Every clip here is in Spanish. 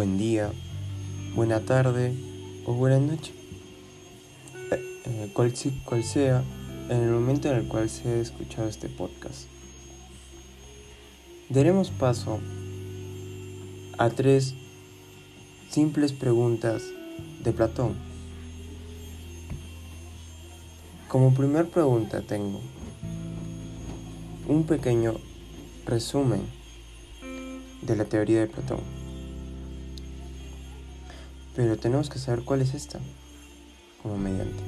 buen día, buena tarde o buena noche, eh, eh, cual, sea en el momento en el cual se ha escuchado este podcast. Daremos paso a tres simples preguntas de Platón. Como primer pregunta tengo un pequeño resumen de la teoría de Platón. Pero tenemos que saber cuál es esta como mediante.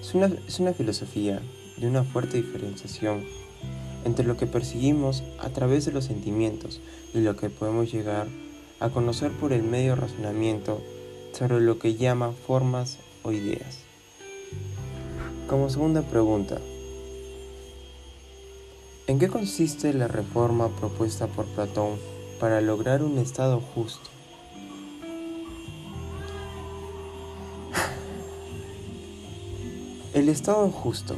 Es una, es una filosofía de una fuerte diferenciación entre lo que perseguimos a través de los sentimientos y lo que podemos llegar a conocer por el medio razonamiento sobre lo que llama formas o ideas. Como segunda pregunta, ¿En qué consiste la reforma propuesta por Platón para lograr un Estado justo? El Estado justo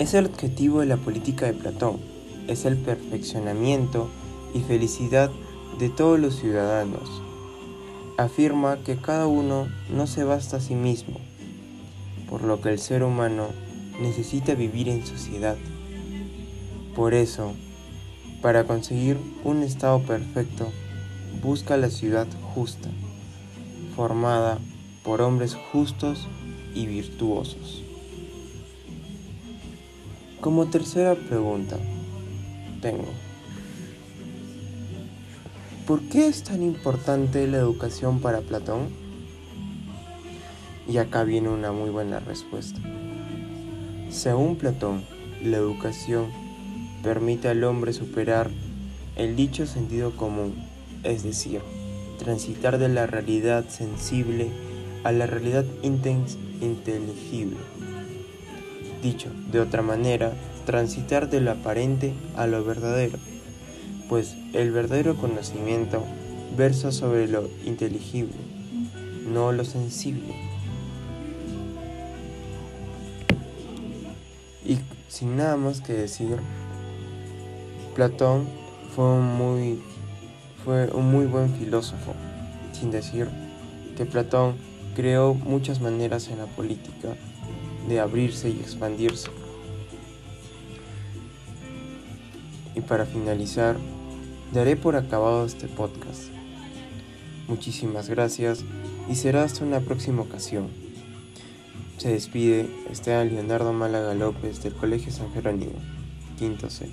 es el objetivo de la política de Platón, es el perfeccionamiento y felicidad de todos los ciudadanos. Afirma que cada uno no se basta a sí mismo, por lo que el ser humano necesita vivir en sociedad. Por eso, para conseguir un estado perfecto, busca la ciudad justa, formada por hombres justos y virtuosos. Como tercera pregunta, tengo, ¿por qué es tan importante la educación para Platón? Y acá viene una muy buena respuesta. Según Platón, la educación permite al hombre superar el dicho sentido común, es decir, transitar de la realidad sensible a la realidad inteligible. Dicho de otra manera, transitar de lo aparente a lo verdadero, pues el verdadero conocimiento versa sobre lo inteligible, no lo sensible. Y sin nada más que decir, Platón fue un muy, fue un muy buen filósofo, sin decir que Platón creó muchas maneras en la política de abrirse y expandirse. Y para finalizar, daré por acabado este podcast. Muchísimas gracias y será hasta una próxima ocasión. Se despide Esteban Leonardo Málaga López del Colegio San Jerónimo, quinto C.